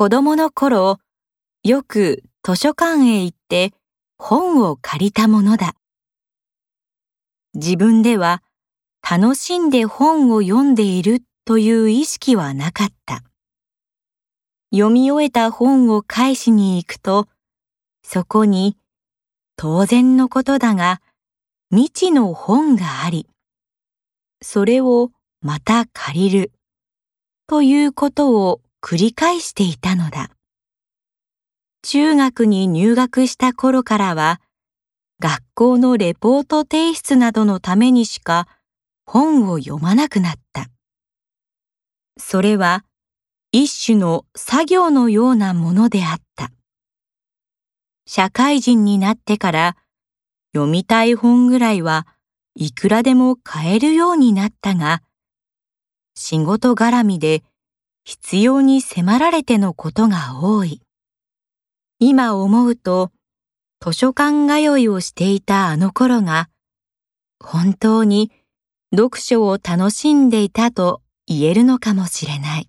子供の頃、よく図書館へ行って本を借りたものだ。自分では楽しんで本を読んでいるという意識はなかった。読み終えた本を返しに行くと、そこに当然のことだが未知の本があり、それをまた借りるということを繰り返していたのだ。中学に入学した頃からは、学校のレポート提出などのためにしか本を読まなくなった。それは一種の作業のようなものであった。社会人になってから読みたい本ぐらいはいくらでも買えるようになったが、仕事絡みで必要に迫られてのことが多い。今思うと、図書館通いをしていたあの頃が、本当に読書を楽しんでいたと言えるのかもしれない。